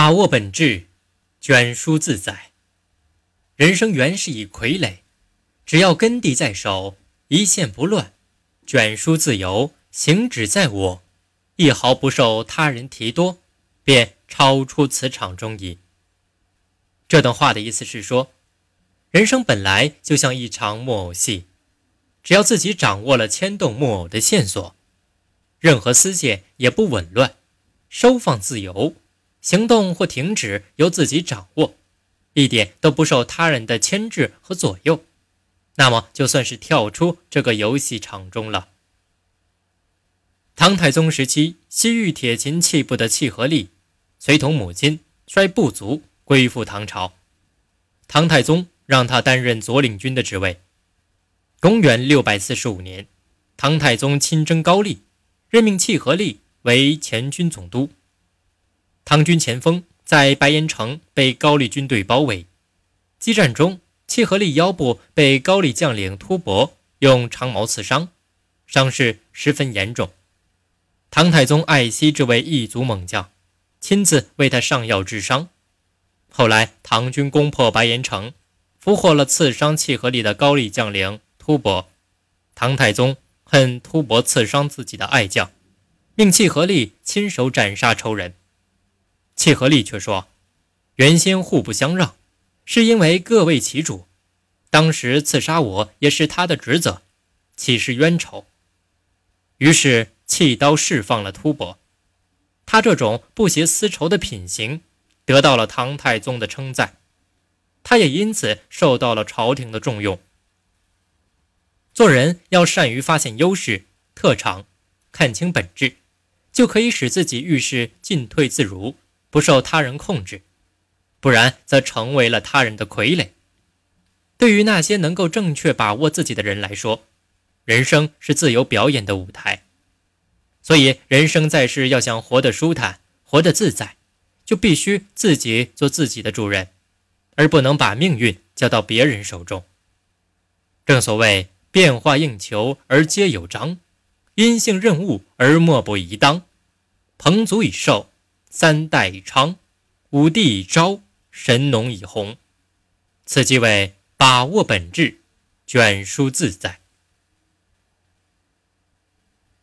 把握本质，卷舒自在。人生原是以傀儡，只要根蒂在手，一线不乱，卷舒自由，行止在我，一毫不受他人提多，便超出此场中矣。这段话的意思是说，人生本来就像一场木偶戏，只要自己掌握了牵动木偶的线索，任何丝线也不紊乱，收放自由。行动或停止由自己掌握，一点都不受他人的牵制和左右，那么就算是跳出这个游戏场中了。唐太宗时期，西域铁琴器部的契合力，随同母亲率部族归附唐朝，唐太宗让他担任左领军的职位。公元六百四十五年，唐太宗亲征高丽，任命契合力为前军总督。唐军前锋在白岩城被高丽军队包围，激战中，契合力腰部被高丽将领突伯用长矛刺伤，伤势十分严重。唐太宗爱惜这位异族猛将，亲自为他上药治伤。后来，唐军攻破白岩城，俘获了刺伤契合力的高丽将领突伯。唐太宗恨突伯刺伤自己的爱将，命契合力亲手斩杀仇人。契合力却说：“原先互不相让，是因为各为其主。当时刺杀我也是他的职责，岂是冤仇？”于是弃刀释放了突伯。他这种不携丝绸的品行，得到了唐太宗的称赞，他也因此受到了朝廷的重用。做人要善于发现优势、特长，看清本质，就可以使自己遇事进退自如。不受他人控制，不然则成为了他人的傀儡。对于那些能够正确把握自己的人来说，人生是自由表演的舞台。所以，人生在世要想活得舒坦、活得自在，就必须自己做自己的主人，而不能把命运交到别人手中。正所谓“变化应求而皆有章，因性任务而莫不宜当”。彭祖已寿。三代昌，五帝昭，神农以弘。此即为把握本质，卷书自在。